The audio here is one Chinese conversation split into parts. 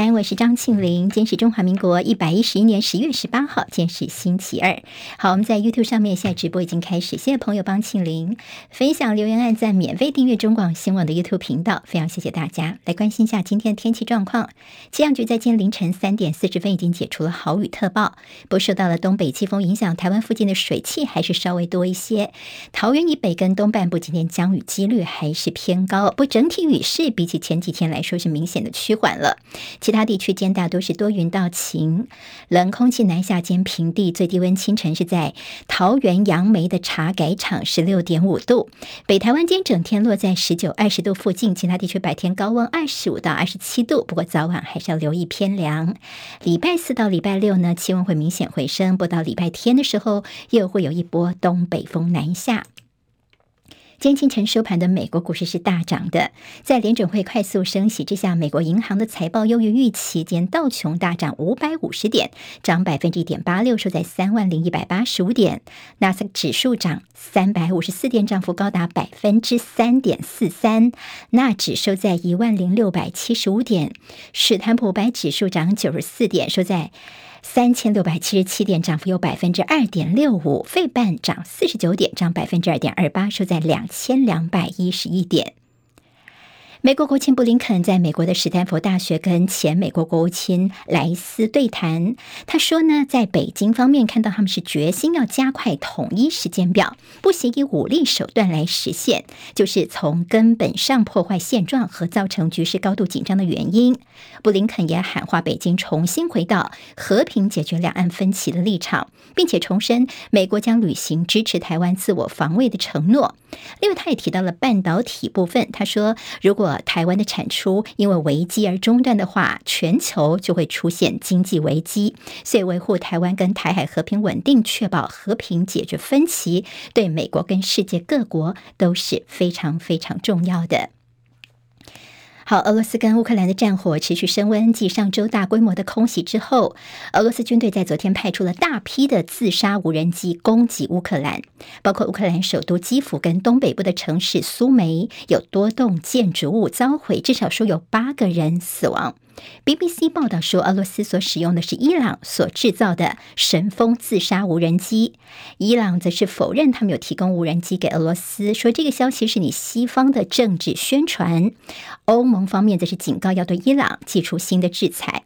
三，我是张庆玲。今天是中华民国一百一十一年十月十八号，今天是星期二。好，我们在 YouTube 上面现在直播已经开始，谢谢朋友帮庆玲分享、留言、按赞、免费订阅中广新闻网的 YouTube 频道，非常谢谢大家。来关心一下今天的天气状况。气象局在今天凌晨三点四十分已经解除了豪雨特报，不受到了东北季风影响，台湾附近的水汽还是稍微多一些。桃园以北跟东半部今天降雨几率还是偏高，不整体雨势比起前几天来说是明显的趋缓了。其他地区间大多是多云到晴，冷空气南下兼平地，最低温清晨是在桃园杨梅的茶改场十六点五度，北台湾间整天落在十九二十度附近，其他地区白天高温二十五到二十七度，不过早晚还是要留意偏凉。礼拜四到礼拜六呢，气温会明显回升，不到礼拜天的时候又会有一波东北风南下。今天清晨收盘的美国股市是大涨的，在联准会快速升息之下，美国银行的财报优于预期，间道琼大涨五百五十点，涨百分之一点八六，收在三万零一百八十五点。纳斯指数涨三百五十四点，涨幅高达百分之三点四三。纳指收在一万零六百七十五点，史坦普白指数涨九十四点，收在。三千六百七十七点，涨幅有百分之二点六五。费半涨四十九点，涨百分之二点二八，收在两千两百一十一点。美国国务卿布林肯在美国的史丹佛大学跟前美国国务卿莱斯对谈。他说呢，在北京方面看到他们是决心要加快统一时间表，不惜以武力手段来实现，就是从根本上破坏现状和造成局势高度紧张的原因。布林肯也喊话北京重新回到和平解决两岸分歧的立场，并且重申美国将履行支持台湾自我防卫的承诺。另外，他也提到了半导体部分，他说如果台湾的产出因为危机而中断的话，全球就会出现经济危机。所以，维护台湾跟台海和平稳定，确保和平解决分歧，对美国跟世界各国都是非常非常重要的。好，俄罗斯跟乌克兰的战火持续升温。继上周大规模的空袭之后，俄罗斯军队在昨天派出了大批的自杀无人机攻击乌克兰，包括乌克兰首都基辅跟东北部的城市苏梅，有多栋建筑物遭毁，至少说有八个人死亡。BBC 报道说，俄罗斯所使用的是伊朗所制造的神风自杀无人机，伊朗则是否认他们有提供无人机给俄罗斯，说这个消息是你西方的政治宣传。欧盟方面则是警告要对伊朗寄出新的制裁。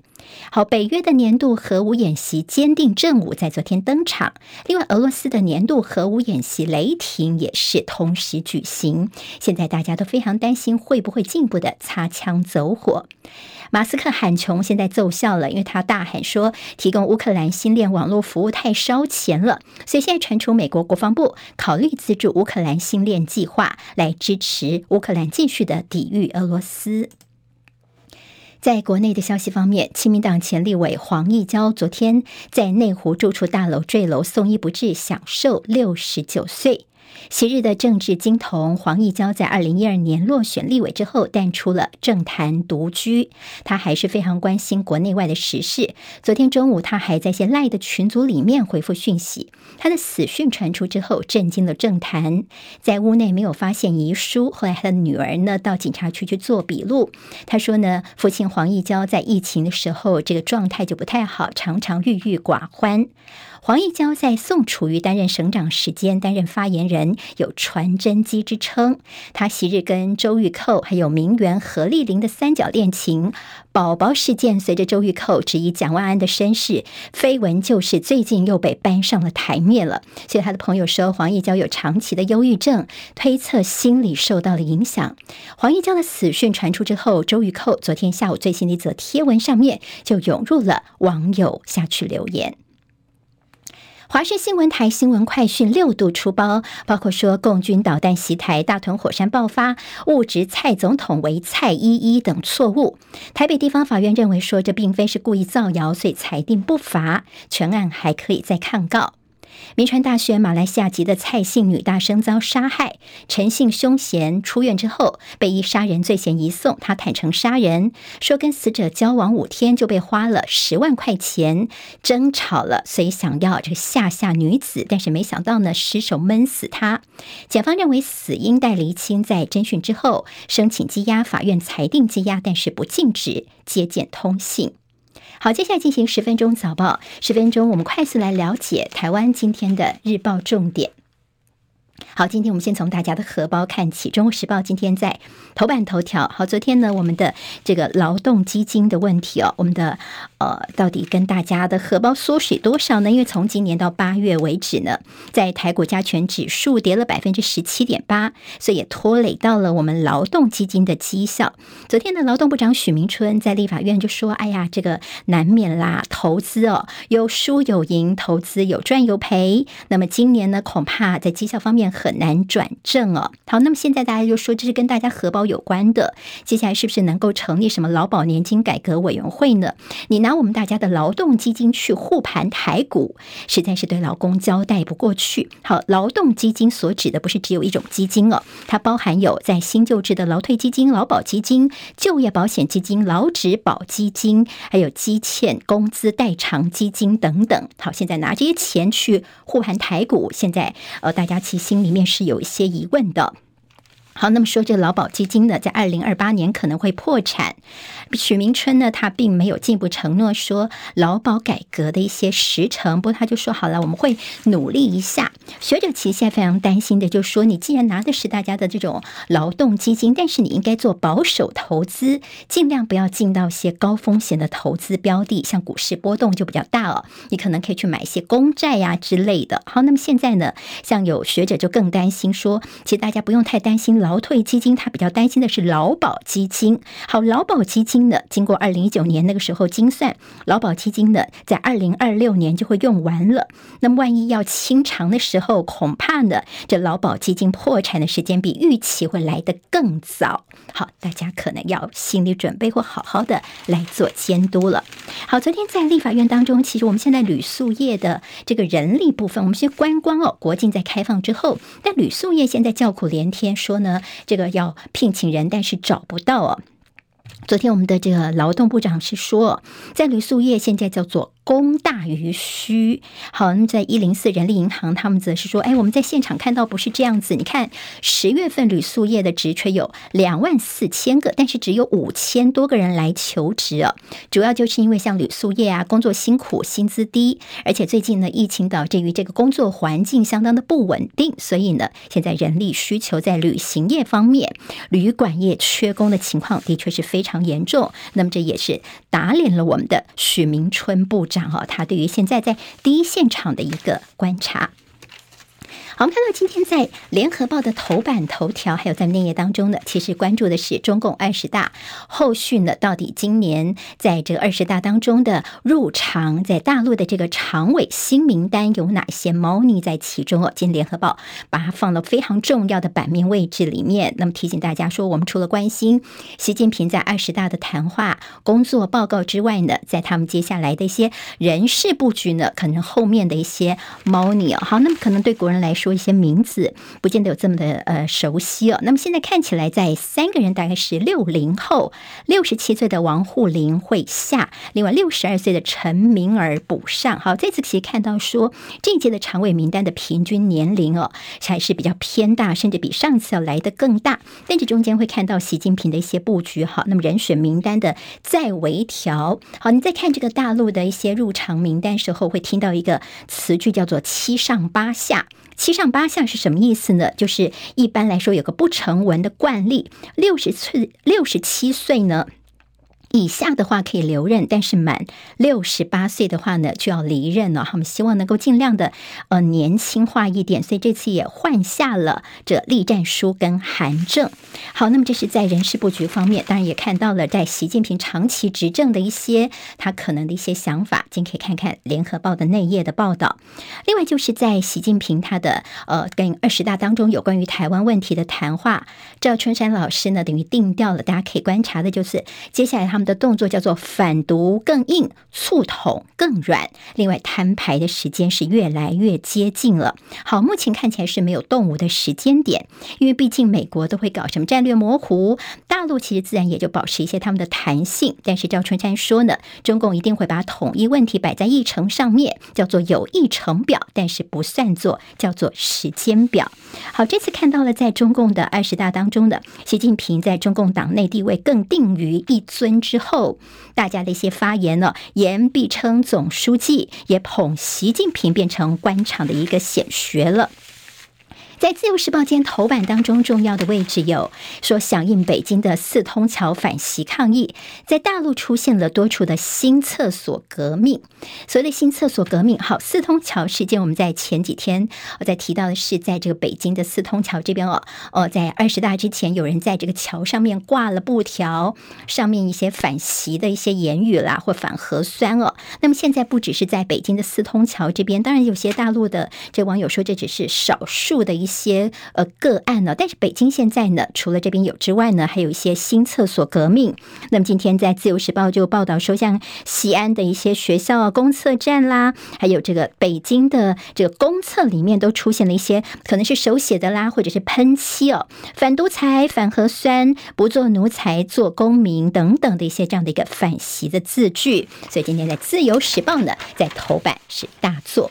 好，北约的年度核武演习“坚定正午”在昨天登场，另外俄罗斯的年度核武演习“雷霆”也是同时举行。现在大家都非常担心会不会进一步的擦枪走火。马斯克喊穷，现在奏效了，因为他大喊说，提供乌克兰新链网络服务太烧钱了，所以现在传出美国国防部考虑资助乌克兰新链计划，来支持乌克兰继续的抵御俄罗斯。在国内的消息方面，亲民党前立委黄义交昨天在内湖住处大楼坠楼，送医不治，享受六十九岁。昔日的政治金童黄义交在二零一二年落选立委之后淡出了政坛独居，他还是非常关心国内外的时事。昨天中午，他还在一些赖的群组里面回复讯息。他的死讯传出之后，震惊了政坛。在屋内没有发现遗书，后来他的女儿呢到警察局去做笔录。他说呢，父亲黄义交在疫情的时候这个状态就不太好，常常郁郁寡欢。黄义交在宋楚瑜担任省长时间担任发言人，有传真机之称。他昔日跟周玉蔻还有名媛何丽玲的三角恋情，宝宝事件随着周玉蔻质疑蒋万安的身世，绯闻就是最近又被搬上了台面了。所以他的朋友说，黄义交有长期的忧郁症，推测心理受到了影响。黄义交的死讯传出之后，周玉蔻昨天下午最新的一则贴文上面就涌入了网友下去留言。华视新闻台新闻快讯六度出包，包括说共军导弹袭台、大屯火山爆发、误职蔡总统为蔡依依等错误。台北地方法院认为说这并非是故意造谣，所以裁定不罚，全案还可以再抗告。民传大学马来西亚籍的蔡姓女大生遭杀害，陈姓凶嫌出院之后被以杀人罪嫌移送。他坦承杀人，说跟死者交往五天就被花了十万块钱争吵了，所以想要这个吓吓女子，但是没想到呢，失手闷死她。检方认为死因待厘清，在侦讯之后申请羁押，法院裁定羁押，但是不禁止接见通信。好，接下来进行十分钟早报，十分钟我们快速来了解台湾今天的日报重点。好，今天我们先从大家的荷包看起。《中国时报》今天在头版头条。好，昨天呢，我们的这个劳动基金的问题哦，我们的呃，到底跟大家的荷包缩水多少呢？因为从今年到八月为止呢，在台股加权指数跌了百分之十七点八，所以也拖累到了我们劳动基金的绩效。昨天的劳动部长许明春在立法院就说：“哎呀，这个难免啦，投资哦，有输有赢，投资有赚有赔。那么今年呢，恐怕在绩效方面。”很难转正哦。好，那么现在大家就说这是跟大家荷包有关的，接下来是不是能够成立什么劳保年金改革委员会呢？你拿我们大家的劳动基金去护盘台股，实在是对劳工交代不过去。好，劳动基金所指的不是只有一种基金哦，它包含有在新旧制的劳退基金、劳保基金、就业保险基金、劳职保基金，还有积欠工资代偿基金等等。好，现在拿这些钱去护盘台股，现在呃，大家其心里面是有一些疑问的。好，那么说这劳保基金呢，在二零二八年可能会破产。许明春呢，他并没有进一步承诺说劳保改革的一些时程，不过他就说好了，我们会努力一下。学者其实现在非常担心的，就是说你既然拿的是大家的这种劳动基金，但是你应该做保守投资，尽量不要进到一些高风险的投资标的，像股市波动就比较大哦，你可能可以去买一些公债呀、之类的。好，那么现在呢，像有学者就更担心说，其实大家不用太担心。劳退基金，他比较担心的是劳保基金。好，劳保基金呢，经过二零一九年那个时候精算，劳保基金呢，在二零二六年就会用完了。那么万一要清偿的时候，恐怕呢，这劳保基金破产的时间比预期会来得更早。好，大家可能要心理准备，或好好的来做监督了。好，昨天在立法院当中，其实我们现在旅宿业的这个人力部分，我们先观光哦，国境在开放之后，但旅宿业现在叫苦连天，说呢。这个要聘请人，但是找不到哦。昨天我们的这个劳动部长是说，在旅宿业现在叫做。供大于需，好，那么在一零四人力银行，他们则是说，哎，我们在现场看到不是这样子。你看，十月份旅宿业的职缺有两万四千个，但是只有五千多个人来求职啊。主要就是因为像旅宿业啊，工作辛苦，薪资低，而且最近呢，疫情导致于这个工作环境相当的不稳定，所以呢，现在人力需求在旅行业方面，旅馆业缺工的情况的确是非常严重。那么这也是打脸了我们的许明春部长。讲他对于现在在第一现场的一个观察。好，我们看到今天在联合报的头版头条，还有在内页当中呢，其实关注的是中共二十大后续呢，到底今年在这个二十大当中的入常在大陆的这个常委新名单有哪些猫腻在其中哦？今天联合报把它放到非常重要的版面位置里面，那么提醒大家说，我们除了关心习近平在二十大的谈话工作报告之外呢，在他们接下来的一些人事布局呢，可能后面的一些猫腻哦。好，那么可能对国人来说。说一些名字，不见得有这么的呃熟悉哦。那么现在看起来，在三个人大概是六零后，六十七岁的王沪宁会下，另外六十二岁的陈敏尔补上。好，这次可以看到说，这一届的常委名单的平均年龄哦，还是比较偏大，甚至比上次要来得更大。但这中间会看到习近平的一些布局。好，那么人选名单的再微调。好，你再看这个大陆的一些入场名单时候，会听到一个词句叫做“七上八下”。七上八下是什么意思呢？就是一般来说有个不成文的惯例，六十岁、六十七岁呢。以下的话可以留任，但是满六十八岁的话呢，就要离任了。他们希望能够尽量的呃年轻化一点，所以这次也换下了这栗战书跟韩正。好，那么这是在人事布局方面，当然也看到了在习近平长期执政的一些他可能的一些想法。今天可以看看联合报的内页的报道。另外就是在习近平他的呃跟二十大当中有关于台湾问题的谈话，赵春山老师呢等于定调了，大家可以观察的就是接下来他们。的动作叫做反毒更硬，促统更软。另外，摊牌的时间是越来越接近了。好，目前看起来是没有动武的时间点，因为毕竟美国都会搞什么战略模糊，大陆其实自然也就保持一些他们的弹性。但是赵春山说呢，中共一定会把统一问题摆在议程上面，叫做有议程表，但是不算作叫做时间表。好，这次看到了在中共的二十大当中的习近平在中共党内地位更定于一尊之之后，大家的一些发言呢，言必称总书记，也捧习近平变成官场的一个显学了。在《自由时报》今天头版当中，重要的位置有说，响应北京的四通桥反习抗议，在大陆出现了多处的新厕所革命。所谓的新厕所革命，好，四通桥事件，我们在前几天我在提到的是，在这个北京的四通桥这边哦，哦，在二十大之前，有人在这个桥上面挂了布条，上面一些反习的一些言语啦，或反核酸哦。那么现在不只是在北京的四通桥这边，当然有些大陆的这网友说，这只是少数的一。一些呃个案呢，但是北京现在呢，除了这边有之外呢，还有一些新厕所革命。那么今天在《自由时报》就报道说，像西安的一些学校啊公厕站啦，还有这个北京的这个公厕里面都出现了一些可能是手写的啦，或者是喷漆哦，反独裁、反核酸、不做奴才、做公民等等的一些这样的一个反习的字句。所以今天在《自由时报》呢，在头版是大作。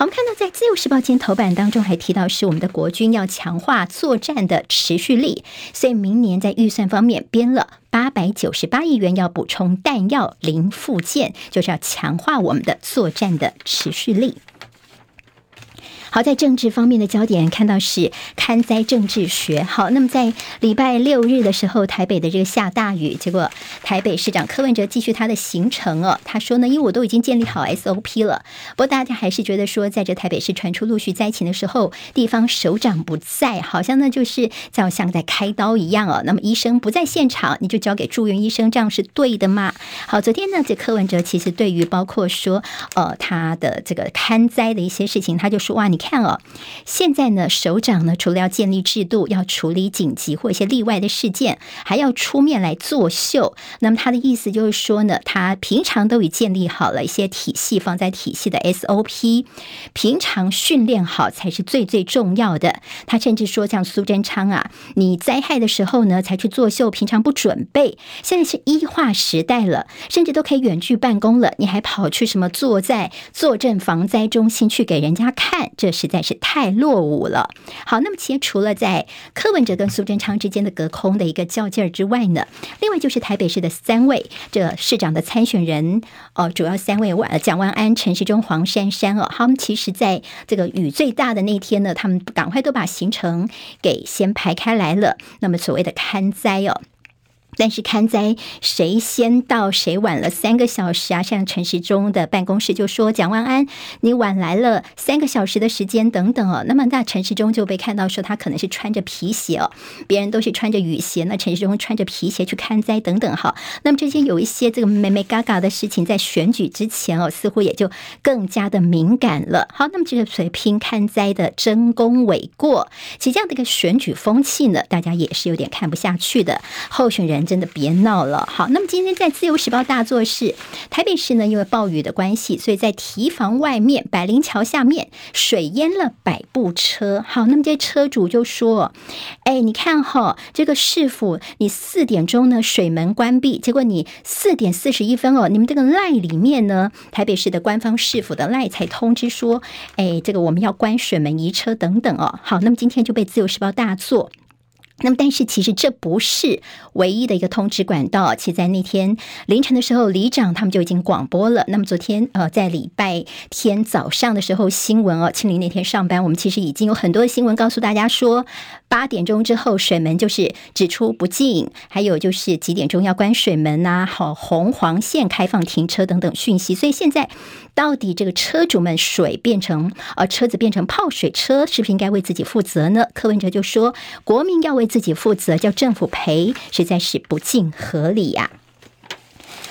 我们看到，在《自由时报》今天头版当中还提到，是我们的国军要强化作战的持续力，所以明年在预算方面编了八百九十八亿元，要补充弹药、零附件，就是要强化我们的作战的持续力。好，在政治方面的焦点看到是刊灾政治学。好，那么在礼拜六日的时候，台北的这个下大雨，结果台北市长柯文哲继续他的行程哦。他说呢，因为我都已经建立好 SOP 了，不过大家还是觉得说，在这台北市传出陆续灾情的时候，地方首长不在，好像呢就是像像在开刀一样哦。那么医生不在现场，你就交给住院医生，这样是对的吗？好，昨天呢，这柯文哲其实对于包括说呃他的这个刊灾的一些事情，他就说哇，你。看哦，现在呢，首长呢，除了要建立制度，要处理紧急或一些例外的事件，还要出面来作秀。那么他的意思就是说呢，他平常都已建立好了一些体系，放在体系的 SOP，平常训练好才是最最重要的。他甚至说，像苏贞昌啊，你灾害的时候呢，才去作秀，平常不准备。现在是医化时代了，甚至都可以远距办公了，你还跑去什么坐在坐镇防灾中心去给人家看？这实在是太落伍了。好，那么其实除了在柯文哲跟苏贞昌之间的隔空的一个较劲儿之外呢，另外就是台北市的三位这市长的参选人哦，主要三位万蒋万安、陈时中、黄珊珊哦，他们其实在这个雨最大的那天呢，他们赶快都把行程给先排开来了。那么所谓的看灾哦。但是看在谁先到谁晚了三个小时啊？像陈时中的办公室就说蒋万安，你晚来了三个小时的时间等等哦。那么那陈时中就被看到说他可能是穿着皮鞋哦，别人都是穿着雨鞋，那陈时中穿着皮鞋去看灾等等哈。那么这些有一些这个美美嘎嘎的事情，在选举之前哦，似乎也就更加的敏感了。好，那么这个随拼看灾的争功诿过，其实这样的一个选举风气呢，大家也是有点看不下去的。候选人。真的别闹了，好。那么今天在《自由时报》大作是台北市呢，因为暴雨的关系，所以在堤防外面、百灵桥下面水淹了百部车。好，那么这车主就说：“哎，你看哈，这个市府，你四点钟呢水门关闭，结果你四点四十一分哦，你们这个赖里面呢，台北市的官方市府的赖才通知说，哎，这个我们要关水门移车等等哦。好，那么今天就被《自由时报》大作。那么，但是其实这不是唯一的一个通知管道。其实，在那天凌晨的时候，里长他们就已经广播了。那么，昨天呃，在礼拜天早上的时候，新闻哦，庆铃那天上班，我们其实已经有很多的新闻告诉大家说，八点钟之后水门就是只出不进，还有就是几点钟要关水门呐，好，红黄线开放停车等等讯息。所以现在。到底这个车主们水变成呃车子变成泡水车，是不是应该为自己负责呢？柯文哲就说，国民要为自己负责，叫政府赔，实在是不尽合理呀、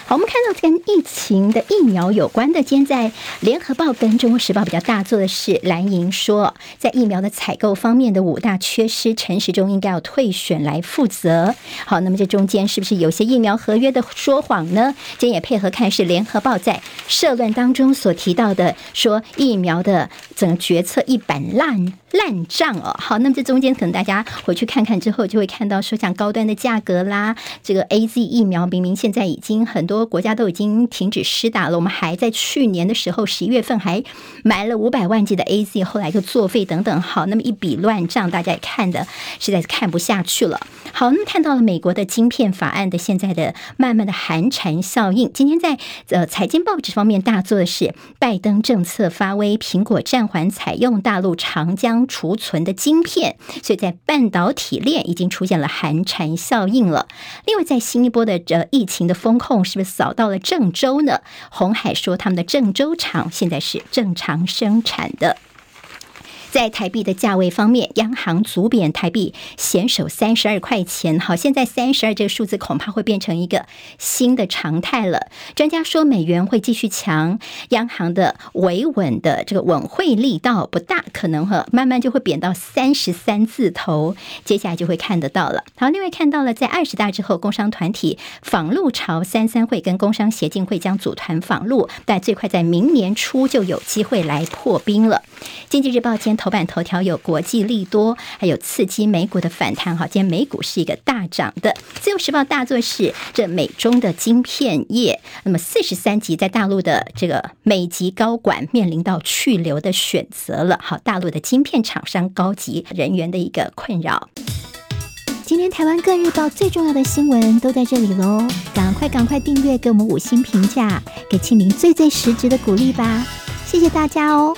好，我们看到跟疫情的疫苗有关的，今天在联合报跟中国时报比较大做的是蓝营说，在疫苗的采购方面的五大缺失，陈时中应该要退选来负责。好，那么这中间是不是有些疫苗合约的说谎呢？今天也配合看是联合报在社论当中所提到的，说疫苗的整个决策一板烂。烂账哦，好，那么这中间可能大家回去看看之后，就会看到说像高端的价格啦，这个 AZ 疫苗明明现在已经很多国家都已经停止施打了，我们还在去年的时候十一月份还买了五百万剂的 AZ，后来就作废等等，好，那么一笔乱账，大家也看的实在是看不下去了。好，那么看到了美国的晶片法案的现在的慢慢的寒蝉效应，今天在呃财经报纸方面大做的是拜登政策发威，苹果暂缓采用大陆长江。储存的晶片，所以在半导体链已经出现了寒蝉效应了。另外，在新一波的这疫情的风控，是不是扫到了郑州呢？红海说，他们的郑州厂现在是正常生产的。在台币的价位方面，央行阻贬台币，险守三十二块钱。好，现在三十二这个数字恐怕会变成一个新的常态了。专家说，美元会继续强，央行的维稳的这个稳汇力道不大，可能哈慢慢就会贬到三十三字头。接下来就会看得到了。好，另外看到了，在二十大之后，工商团体访陆潮，三三会跟工商协进会将组团访陆，但最快在明年初就有机会来破冰了。经济日报今头版头条有国际利多，还有刺激美股的反弹。哈，今天美股是一个大涨的。自由时报大作是这美中的晶片业，那么四十三级在大陆的这个美籍高管面临到去留的选择了。好，大陆的晶片厂商高级人员的一个困扰。今天台湾各日报最重要的新闻都在这里喽，赶快赶快订阅，给我们五星评价，给庆铃最最实质的鼓励吧。谢谢大家哦。